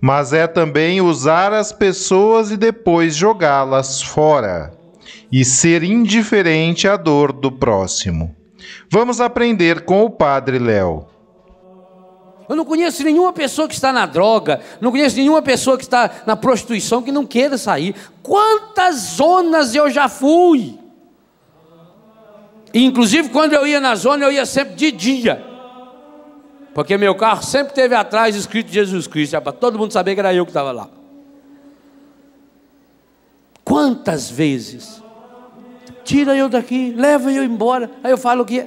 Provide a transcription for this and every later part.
mas é também usar as pessoas e depois jogá-las fora, e ser indiferente à dor do próximo. Vamos aprender com o Padre Léo. Eu não conheço nenhuma pessoa que está na droga, não conheço nenhuma pessoa que está na prostituição que não queira sair. Quantas zonas eu já fui! inclusive, quando eu ia na zona, eu ia sempre de dia. Porque meu carro sempre teve atrás escrito Jesus Cristo, para todo mundo saber que era eu que estava lá. Quantas vezes? Tira eu daqui, leva eu embora. Aí eu falo o quê?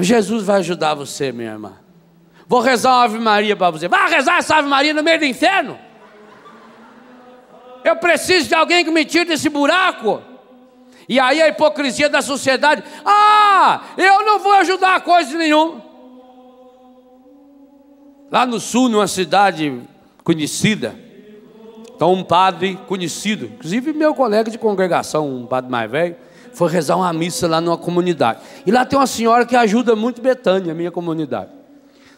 Jesus vai ajudar você, minha irmã. Vou rezar uma Ave Maria para você. Vai rezar essa Ave Maria no meio do inferno? Eu preciso de alguém que me tire desse buraco. E aí a hipocrisia da sociedade: ah, eu não vou ajudar coisa nenhuma. Lá no sul, numa cidade conhecida, está um padre conhecido, inclusive meu colega de congregação, um padre mais velho, foi rezar uma missa lá numa comunidade. E lá tem uma senhora que ajuda muito Betânia, minha comunidade.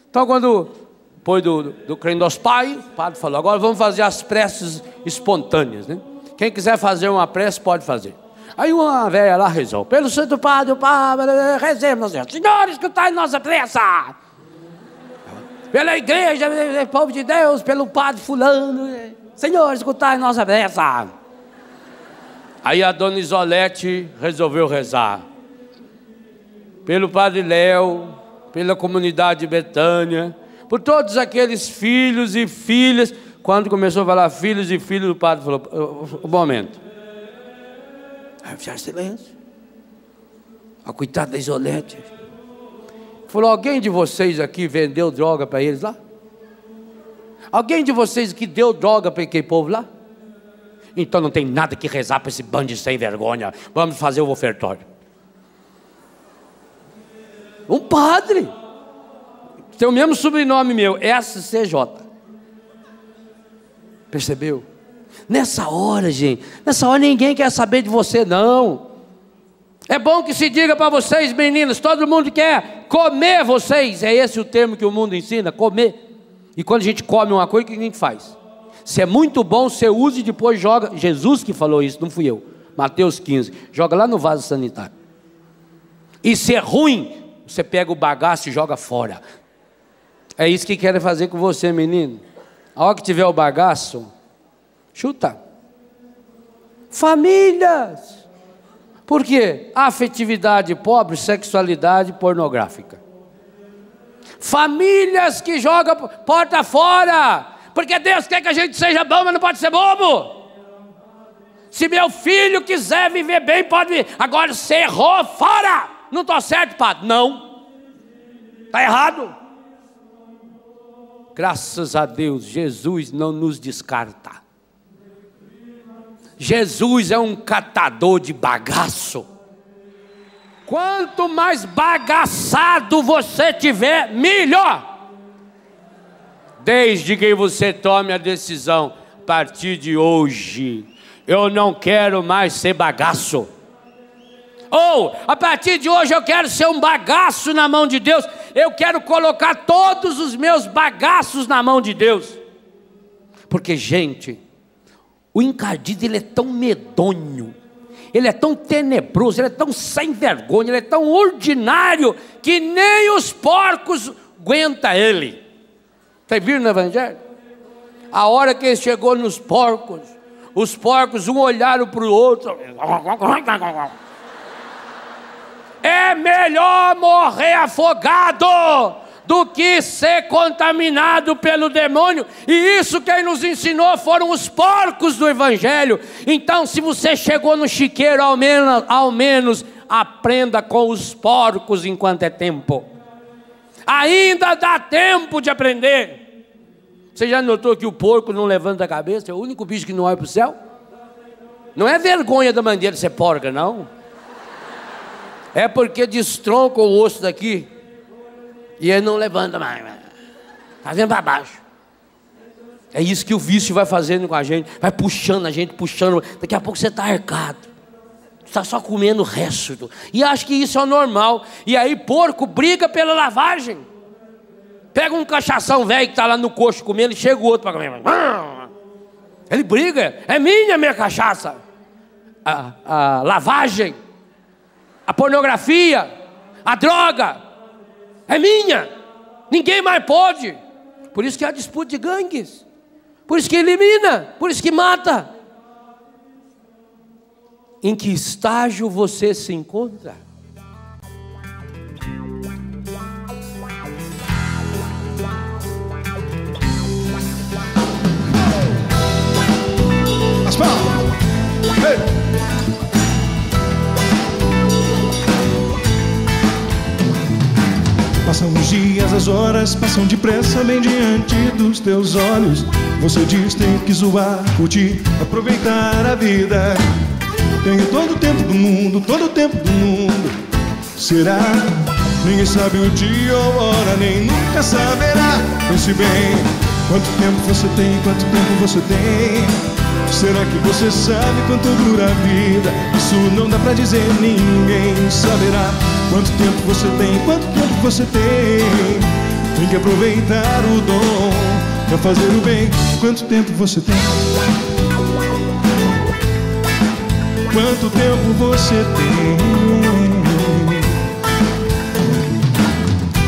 Então, quando depois do, do, do dos pais, o padre falou: agora vamos fazer as preces espontâneas. Né? Quem quiser fazer uma prece, pode fazer. Aí uma velha lá rezou, pelo Santo Padre, Padre, rezemos, Senhor. Escutai nossa pressa. Pela igreja, povo de Deus, pelo Padre fulano. Senhor, escutai nossa pressa. Aí a dona Isolete resolveu rezar. Pelo Padre Léo, pela comunidade de Betânia, por todos aqueles filhos e filhas. Quando começou a falar filhos e filhos, o padre falou: um momento. Aí fizeram silêncio. A coitada da Isolete. Falou: alguém de vocês aqui vendeu droga para eles lá? Alguém de vocês que deu droga para aquele povo lá? Então não tem nada que rezar para esse bando de sem vergonha. Vamos fazer o ofertório. Um padre. Tem o mesmo sobrenome meu, SCJ. Percebeu? Nessa hora, gente, nessa hora ninguém quer saber de você, não. É bom que se diga para vocês, meninas, todo mundo quer comer vocês. É esse o termo que o mundo ensina, comer. E quando a gente come uma coisa, o que a gente faz? Se é muito bom, você usa e depois joga. Jesus que falou isso, não fui eu. Mateus 15. Joga lá no vaso sanitário. E se é ruim, você pega o bagaço e joga fora. É isso que querem fazer com você, menino. A hora que tiver o bagaço, Chuta. Famílias. Por quê? Afetividade pobre, sexualidade pornográfica. Famílias que jogam porta fora. Porque Deus quer que a gente seja bom, mas não pode ser bobo. Se meu filho quiser viver bem, pode vir. Agora você errou, fora. Não estou certo, padre? Não. Está errado. Graças a Deus, Jesus não nos descarta. Jesus é um catador de bagaço. Quanto mais bagaçado você tiver, melhor. Desde que você tome a decisão, a partir de hoje, eu não quero mais ser bagaço. Ou, a partir de hoje eu quero ser um bagaço na mão de Deus. eu quero colocar todos os meus bagaços na mão de Deus. Porque, gente, o encardido ele é tão medonho, ele é tão tenebroso, ele é tão sem vergonha, ele é tão ordinário que nem os porcos aguenta ele. Vocês viram no Evangelho? A hora que ele chegou nos porcos, os porcos um olharam para o outro. É melhor morrer afogado do que ser contaminado pelo demônio. E isso quem nos ensinou foram os porcos do Evangelho. Então, se você chegou no chiqueiro, ao menos, ao menos aprenda com os porcos enquanto é tempo. Ainda dá tempo de aprender. Você já notou que o porco não levanta a cabeça? É o único bicho que não olha para o céu? Não é vergonha da mangueira ser porca, não. É porque destronca o osso daqui e ele não levanta mais. Está vendo para baixo. É isso que o vício vai fazendo com a gente. Vai puxando a gente, puxando. Daqui a pouco você está arcado. Está só comendo resto. E acha que isso é normal. E aí porco briga pela lavagem. Pega um cachação velho que está lá no coxo comendo e chega o outro para comer. Ele briga. É minha, minha cachaça. A, a lavagem a pornografia, a droga, é minha, ninguém mais pode. Por isso que há disputa de gangues, por isso que elimina, por isso que mata. Em que estágio você se encontra? As. Hey. Passam os dias, as horas passam depressa bem diante dos teus olhos. Você diz tem que zoar, curtir, aproveitar a vida. Tenho todo o tempo do mundo, todo o tempo do mundo. Será? Ninguém sabe o dia ou hora, nem nunca saberá. Pense bem, quanto tempo você tem, quanto tempo você tem. Será que você sabe quanto dura a vida? Isso não dá pra dizer, ninguém saberá. Quanto tempo você tem, quanto tempo você tem? Tem que aproveitar o dom pra fazer o bem. Quanto tempo você tem? Quanto tempo você tem?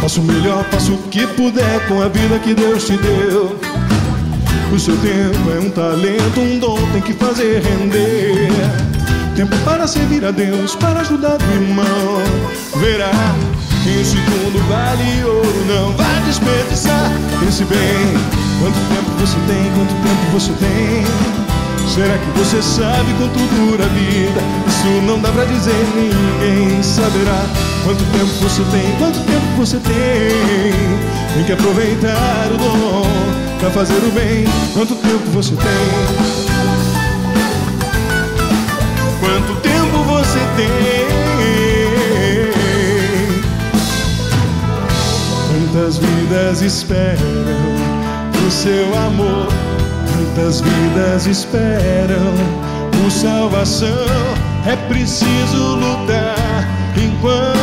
Faça o melhor, faça o que puder com a vida que Deus te deu. O seu tempo é um talento, um dom, tem que fazer render. Tempo para servir a Deus, para ajudar o irmão. Verá que um segundo vale ouro, não vai desperdiçar. Pense bem, quanto tempo você tem, quanto tempo você tem. Será que você sabe quanto dura a vida? Isso não dá pra dizer, ninguém saberá. Quanto tempo você tem, quanto tempo você tem. Tem que aproveitar o dom pra fazer o bem. Quanto tempo você tem? Você tem? Quantas vidas esperam o seu amor? Quantas vidas esperam por salvação? É preciso lutar enquanto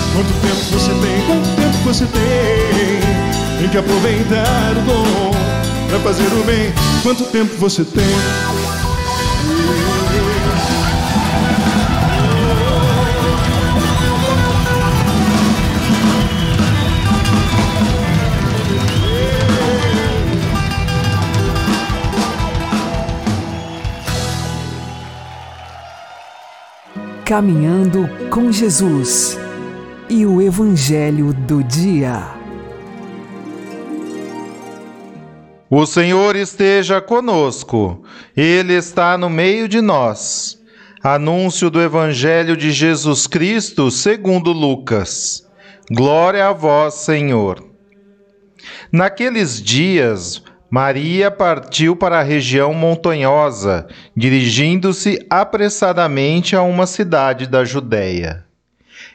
Quanto tempo você tem? Quanto tempo você tem? Tem que aproveitar o dom para fazer o bem. Quanto tempo você tem? Caminhando com Jesus e o Evangelho do Dia. O Senhor esteja conosco, Ele está no meio de nós. Anúncio do Evangelho de Jesus Cristo segundo Lucas. Glória a vós, Senhor. Naqueles dias, Maria partiu para a região montanhosa, dirigindo-se apressadamente a uma cidade da Judéia.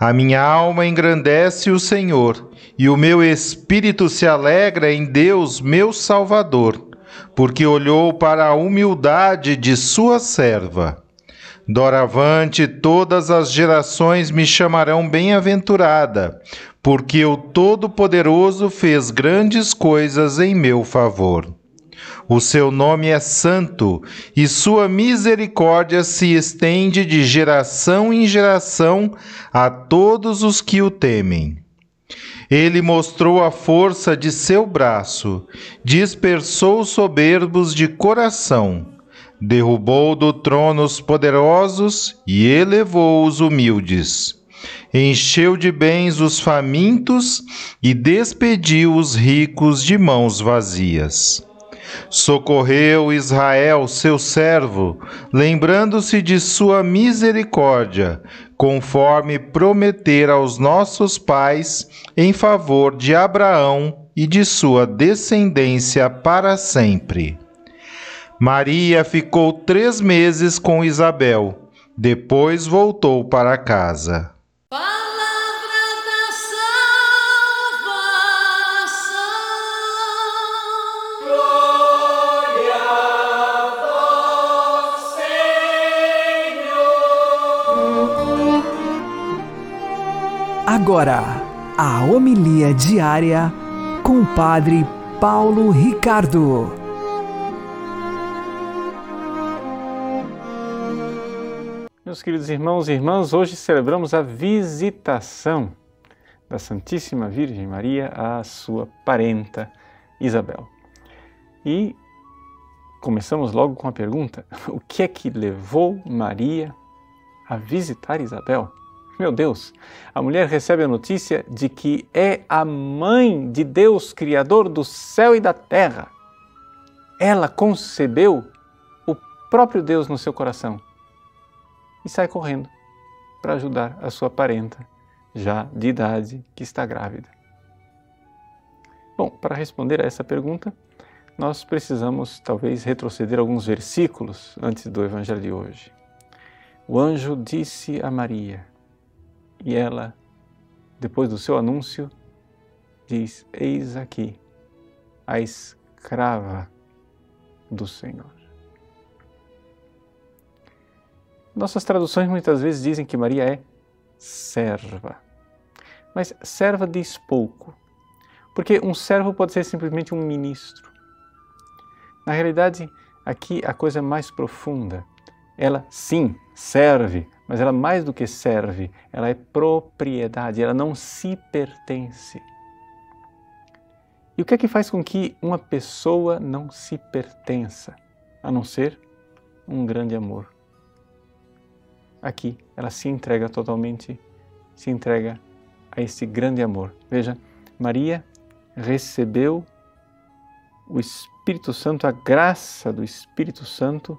A minha alma engrandece o Senhor, e o meu espírito se alegra em Deus, meu Salvador, porque olhou para a humildade de sua serva. Doravante todas as gerações me chamarão bem-aventurada, porque o Todo-Poderoso fez grandes coisas em meu favor. O seu nome é santo e sua misericórdia se estende de geração em geração a todos os que o temem. Ele mostrou a força de seu braço, dispersou soberbos de coração, derrubou do trono os poderosos e elevou os humildes. Encheu de bens os famintos e despediu os ricos de mãos vazias. Socorreu Israel, seu servo, lembrando-se de sua misericórdia, conforme prometer aos nossos pais, em favor de Abraão e de sua descendência para sempre. Maria ficou três meses com Isabel, depois voltou para casa. Agora, a homilia diária com o Padre Paulo Ricardo. Meus queridos irmãos e irmãs, hoje celebramos a visitação da Santíssima Virgem Maria à sua parenta Isabel. E começamos logo com a pergunta: o que é que levou Maria a visitar Isabel? Meu Deus, a mulher recebe a notícia de que é a mãe de Deus, Criador do céu e da terra. Ela concebeu o próprio Deus no seu coração e sai correndo para ajudar a sua parenta, já de idade, que está grávida. Bom, para responder a essa pergunta, nós precisamos talvez retroceder alguns versículos antes do Evangelho de hoje. O anjo disse a Maria, e ela, depois do seu anúncio, diz: Eis aqui a escrava do Senhor. Nossas traduções muitas vezes dizem que Maria é serva. Mas serva diz pouco, porque um servo pode ser simplesmente um ministro. Na realidade, aqui a coisa mais profunda. Ela, sim, serve, mas ela mais do que serve, ela é propriedade, ela não se pertence. E o que é que faz com que uma pessoa não se pertença, a não ser um grande amor? Aqui ela se entrega totalmente, se entrega a esse grande amor. Veja, Maria recebeu o Espírito Santo, a graça do Espírito Santo,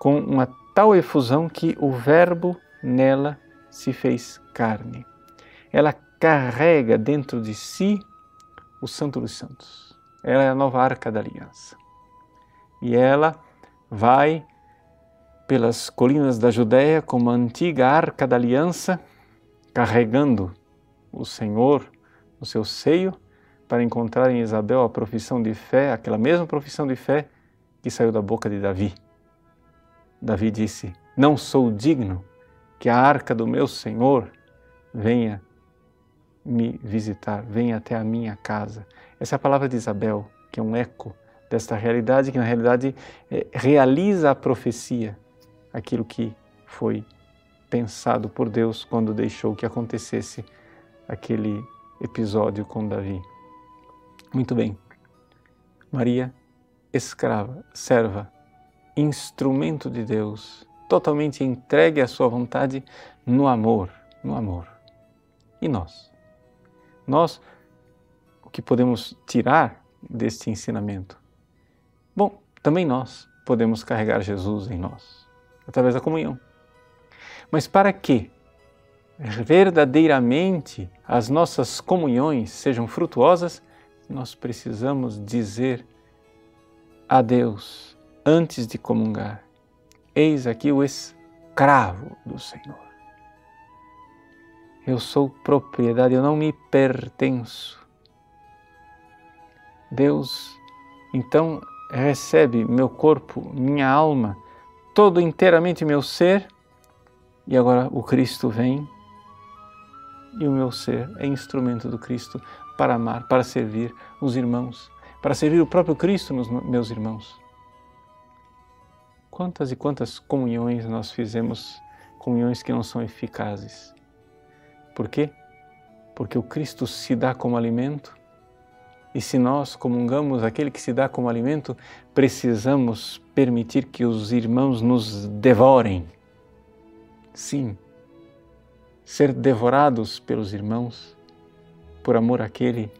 com uma tal efusão que o Verbo nela se fez carne. Ela carrega dentro de si o Santo dos Santos. Ela é a nova arca da aliança. E ela vai pelas colinas da Judéia como a antiga arca da aliança, carregando o Senhor no seu seio, para encontrar em Isabel a profissão de fé, aquela mesma profissão de fé que saiu da boca de Davi. Davi disse: Não sou digno que a arca do meu Senhor venha me visitar, venha até a minha casa. Essa é a palavra de Isabel, que é um eco desta realidade, que na realidade é, realiza a profecia, aquilo que foi pensado por Deus quando deixou que acontecesse aquele episódio com Davi. Muito bem. Maria, escrava, serva, instrumento de Deus, totalmente entregue à sua vontade no amor, no amor. E nós? Nós, o que podemos tirar deste ensinamento? Bom, também nós podemos carregar Jesus em nós, através da comunhão. Mas para que verdadeiramente as nossas comunhões sejam frutuosas, nós precisamos dizer a Deus antes de comungar: Eis aqui o escravo do Senhor. Eu sou propriedade, eu não me pertenço. Deus, então, recebe meu corpo, minha alma, todo inteiramente meu ser, e agora o Cristo vem e o meu ser é instrumento do Cristo para amar, para servir os irmãos, para servir o próprio Cristo nos meus irmãos. Quantas e quantas comunhões nós fizemos, comunhões que não são eficazes por quê? Porque o Cristo se dá como alimento e se nós comungamos aquele que se dá como alimento, precisamos permitir que os irmãos nos devorem. Sim, ser devorados pelos irmãos por amor àquele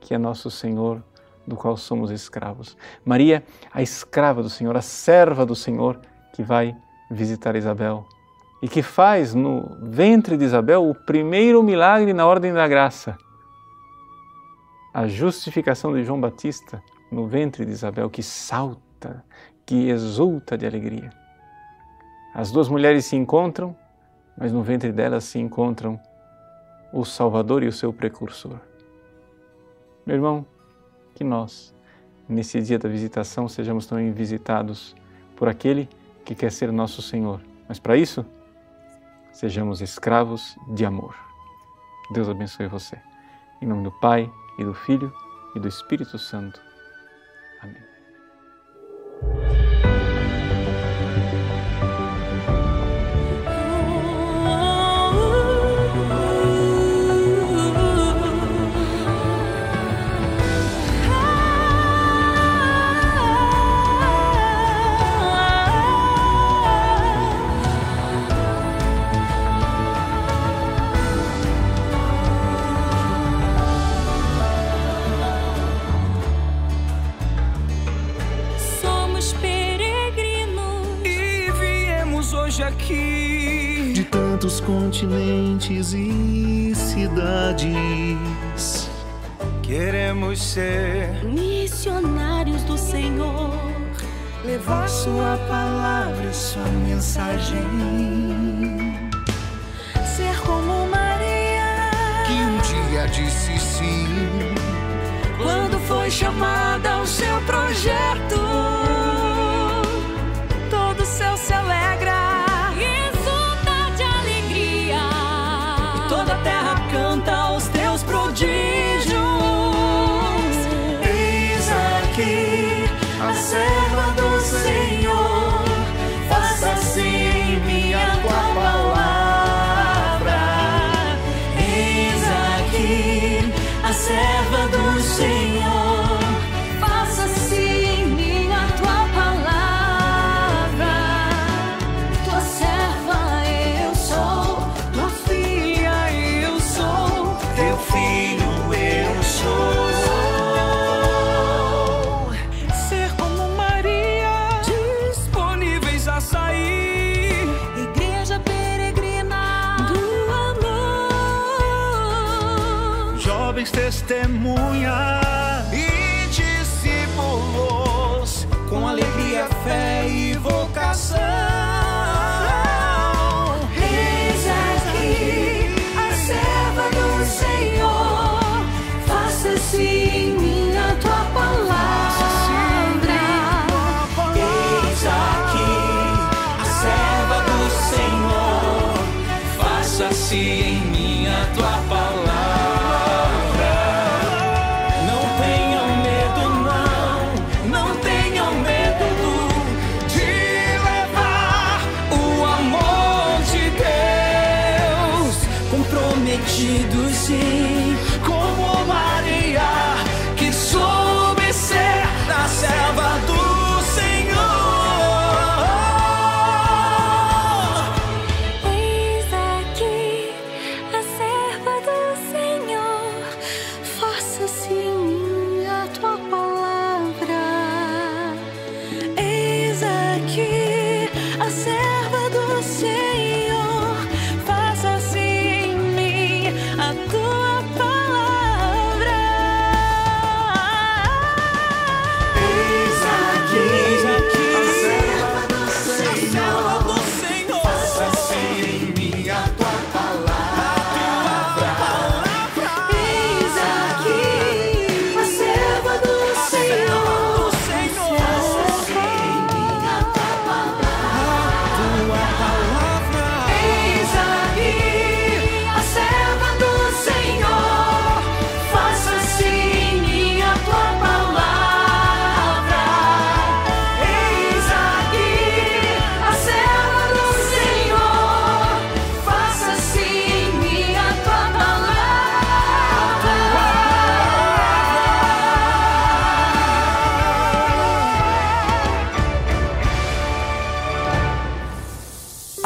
que é nosso Senhor, do qual somos escravos. Maria, a escrava do Senhor, a serva do Senhor, que vai visitar Isabel e que faz no ventre de Isabel o primeiro milagre na ordem da graça. A justificação de João Batista no ventre de Isabel, que salta, que exulta de alegria. As duas mulheres se encontram, mas no ventre delas se encontram o Salvador e o seu precursor. Meu irmão, que nós, nesse dia da visitação, sejamos também visitados por aquele que quer ser nosso Senhor. Mas para isso, sejamos escravos de amor. Deus abençoe você. Em nome do Pai, e do Filho, e do Espírito Santo. Amém. Continentes e cidades. Queremos ser missionários do Senhor, levar Sua palavra, Sua mensagem. Ser como Maria, que um dia disse sim, quando foi chamada ao seu projeto. testemunha e discípulos com alegria, fé e vocação. Eis aqui a serva do Senhor, faça-se em mim a tua palavra. Eis aqui a serva do Senhor, faça-se em mim.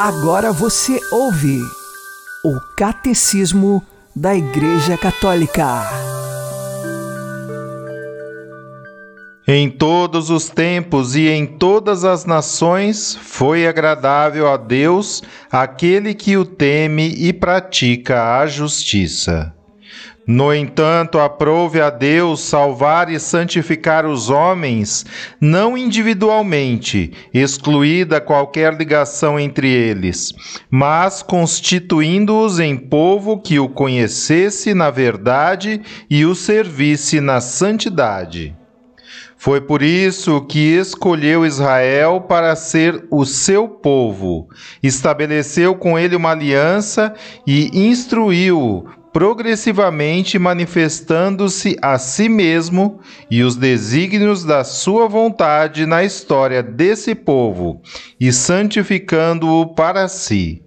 Agora você ouve o Catecismo da Igreja Católica. Em todos os tempos e em todas as nações foi agradável a Deus aquele que o teme e pratica a justiça. No entanto, aprove a Deus salvar e santificar os homens, não individualmente, excluída qualquer ligação entre eles, mas constituindo-os em povo que o conhecesse na verdade e o servisse na santidade. Foi por isso que escolheu Israel para ser o seu povo, estabeleceu com ele uma aliança e instruiu-o progressivamente manifestando-se a si mesmo e os desígnios da sua vontade na história desse povo e santificando-o para si.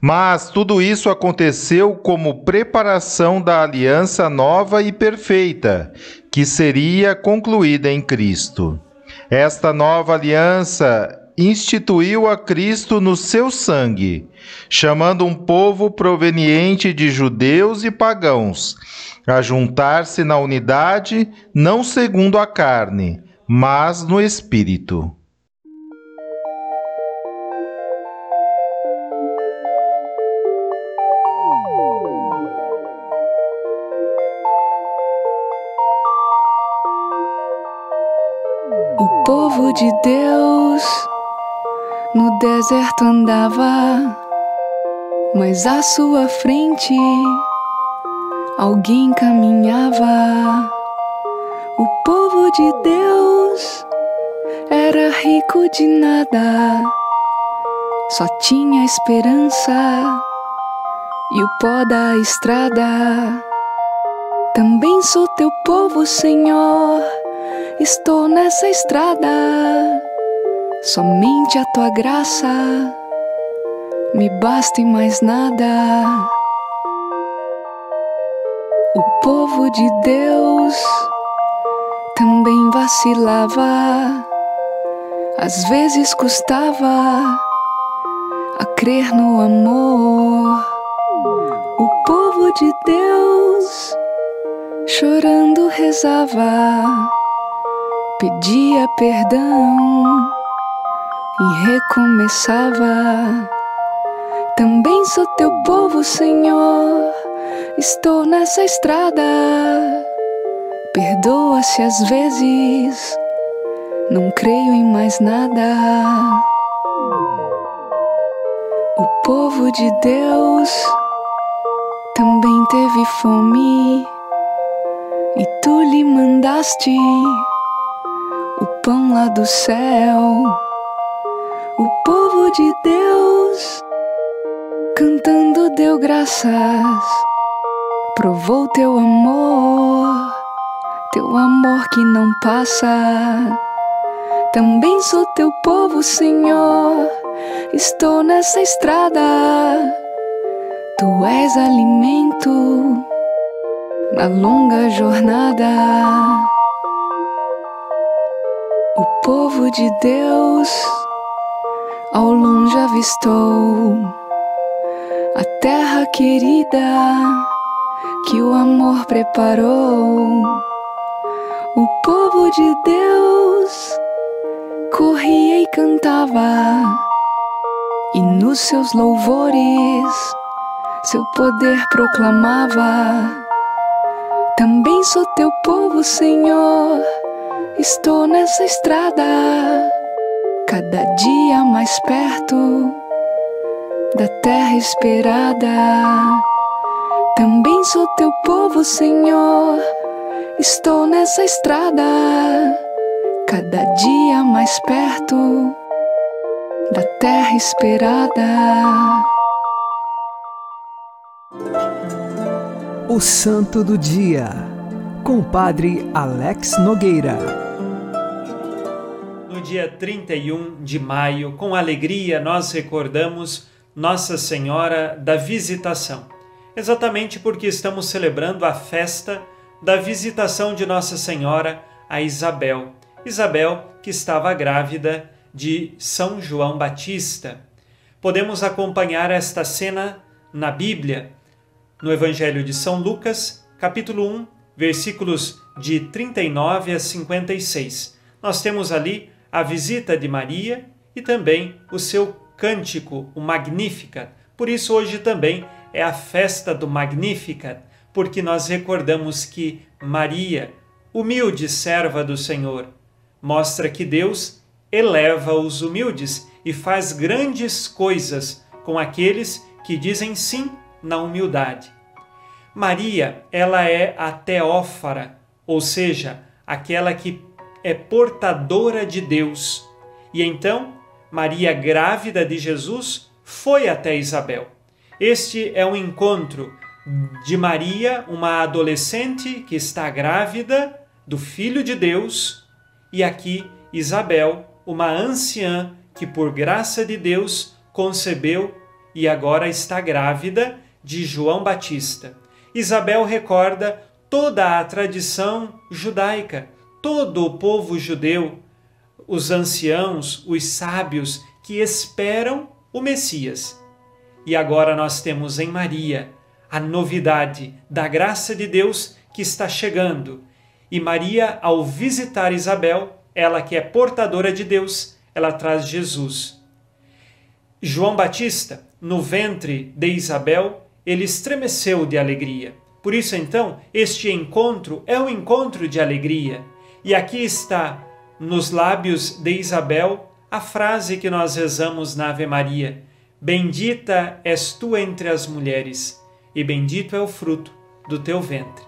Mas tudo isso aconteceu como preparação da aliança nova e perfeita, que seria concluída em Cristo. Esta nova aliança instituiu a Cristo no seu sangue, chamando um povo proveniente de judeus e pagãos a juntar-se na unidade, não segundo a carne, mas no espírito. O povo de Deus no deserto andava, mas à sua frente alguém caminhava. O povo de Deus era rico de nada, só tinha esperança e o pó da estrada. Também sou teu povo, Senhor. Estou nessa estrada, somente a tua graça me basta e mais nada. O povo de Deus também vacilava, às vezes custava a crer no amor. O povo de Deus chorando rezava pedia perdão e recomeçava. Também sou teu povo, Senhor. Estou nessa estrada. Perdoa se às vezes não creio em mais nada. O povo de Deus também teve fome e tu lhe mandaste o pão lá do céu. O povo de Deus cantando deu graças, provou teu amor, teu amor que não passa. Também sou teu povo, Senhor, estou nessa estrada. Tu és alimento na longa jornada. O povo de Deus ao longe avistou a terra querida que o amor preparou. O povo de Deus corria e cantava, e nos seus louvores seu poder proclamava. Também sou teu povo, Senhor, estou nessa estrada, cada dia mais perto da terra esperada. Também sou teu povo, Senhor, estou nessa estrada, cada dia mais perto da terra esperada. O Santo do Dia, com o Padre Alex Nogueira. Dia 31 de maio, com alegria, nós recordamos Nossa Senhora da Visitação, exatamente porque estamos celebrando a festa da visitação de Nossa Senhora a Isabel. Isabel, que estava grávida de São João Batista. Podemos acompanhar esta cena na Bíblia, no Evangelho de São Lucas, capítulo 1, versículos de 39 a 56. Nós temos ali a visita de Maria e também o seu cântico, o Magnificat. Por isso, hoje também é a festa do Magnificat, porque nós recordamos que Maria, humilde serva do Senhor, mostra que Deus eleva os humildes e faz grandes coisas com aqueles que dizem sim na humildade. Maria, ela é a teófara, ou seja, aquela que é portadora de Deus. E então, Maria, grávida de Jesus, foi até Isabel. Este é um encontro de Maria, uma adolescente que está grávida do Filho de Deus, e aqui Isabel, uma anciã que, por graça de Deus, concebeu e agora está grávida de João Batista. Isabel recorda toda a tradição judaica, todo o povo judeu, os anciãos, os sábios que esperam o Messias. E agora nós temos em Maria a novidade da graça de Deus que está chegando. E Maria, ao visitar Isabel, ela que é portadora de Deus, ela traz Jesus. João Batista, no ventre de Isabel, ele estremeceu de alegria. Por isso, então, este encontro é um encontro de alegria. E aqui está, nos lábios de Isabel, a frase que nós rezamos na Ave Maria: Bendita és tu entre as mulheres, e bendito é o fruto do teu ventre.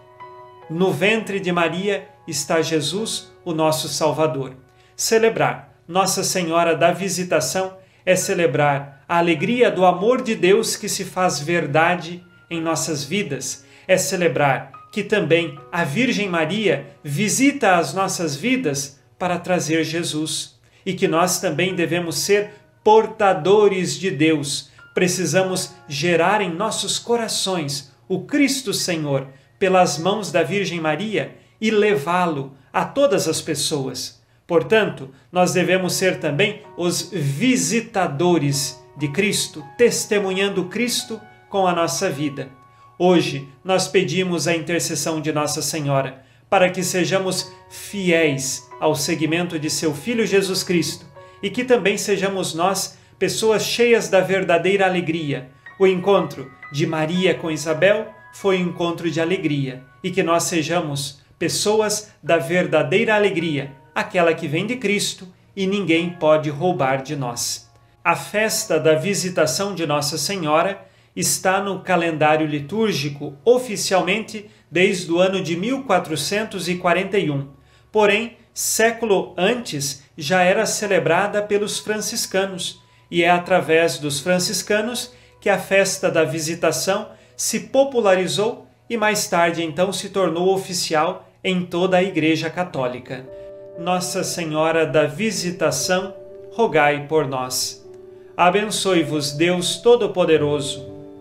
No ventre de Maria está Jesus, o nosso Salvador. Celebrar Nossa Senhora da Visitação é celebrar a alegria do amor de Deus que se faz verdade em nossas vidas, é celebrar que também a Virgem Maria visita as nossas vidas para trazer Jesus e que nós também devemos ser portadores de Deus. Precisamos gerar em nossos corações o Cristo Senhor pelas mãos da Virgem Maria e levá-lo a todas as pessoas. Portanto, nós devemos ser também os visitadores de Cristo, testemunhando Cristo com a nossa vida. Hoje nós pedimos a intercessão de Nossa Senhora para que sejamos fiéis ao seguimento de seu Filho Jesus Cristo e que também sejamos nós pessoas cheias da verdadeira alegria. O encontro de Maria com Isabel foi um encontro de alegria e que nós sejamos pessoas da verdadeira alegria, aquela que vem de Cristo e ninguém pode roubar de nós. A festa da visitação de Nossa Senhora está no calendário litúrgico oficialmente desde o ano de 1441. Porém, século antes já era celebrada pelos franciscanos, e é através dos franciscanos que a festa da visitação se popularizou e mais tarde então se tornou oficial em toda a Igreja Católica. Nossa Senhora da Visitação, rogai por nós. Abençoe-vos Deus Todo-Poderoso,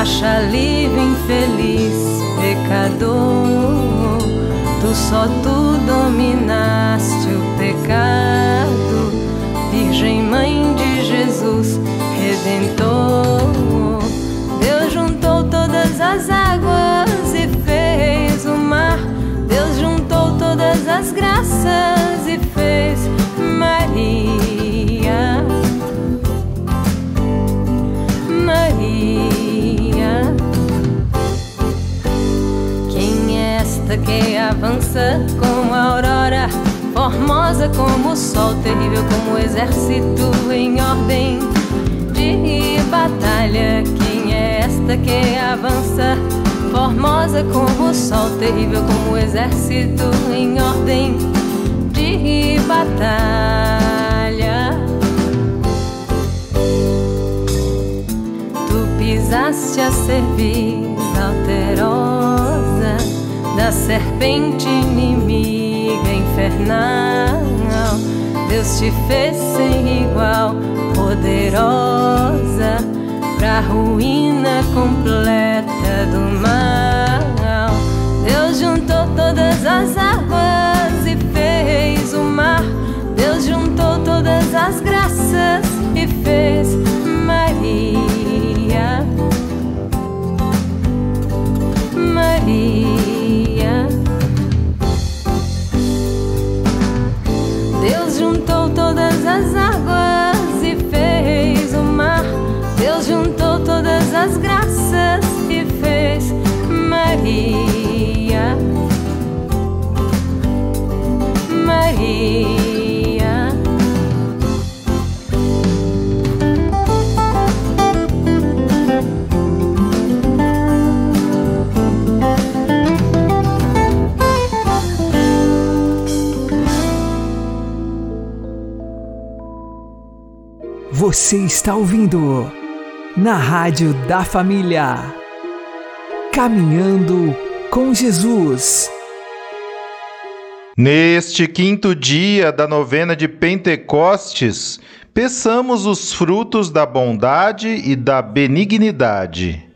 Acha alívio infeliz pecador. Tu só tu dominaste avança como a aurora? Formosa como o sol, terrível como o exército em ordem de batalha. Quem é esta que avança? Formosa como o sol, terrível como o exército em ordem de batalha. Tu pisaste a cerviz alterosa da serpente inimiga infernal. Deus te fez sem igual, poderosa pra ruína completa do mal. Deus juntou todas as águas e fez o mar. Deus juntou todas as graças e fez Você está ouvindo na Rádio da Família. Caminhando com Jesus. Neste quinto dia da novena de Pentecostes, peçamos os frutos da bondade e da benignidade.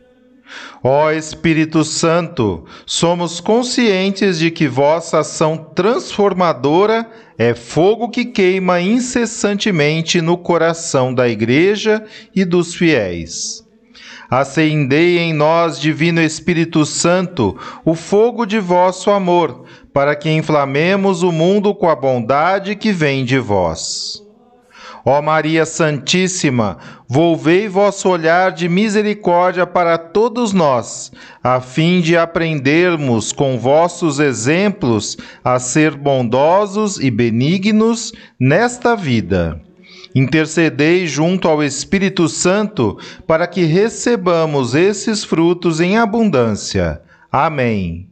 Ó Espírito Santo, somos conscientes de que vossa ação transformadora é fogo que queima incessantemente no coração da Igreja e dos fiéis. Acendei em nós, Divino Espírito Santo, o fogo de vosso amor, para que inflamemos o mundo com a bondade que vem de vós. Ó Maria Santíssima, volvei vosso olhar de misericórdia para todos nós, a fim de aprendermos com vossos exemplos a ser bondosos e benignos nesta vida. Intercedei junto ao Espírito Santo para que recebamos esses frutos em abundância. Amém.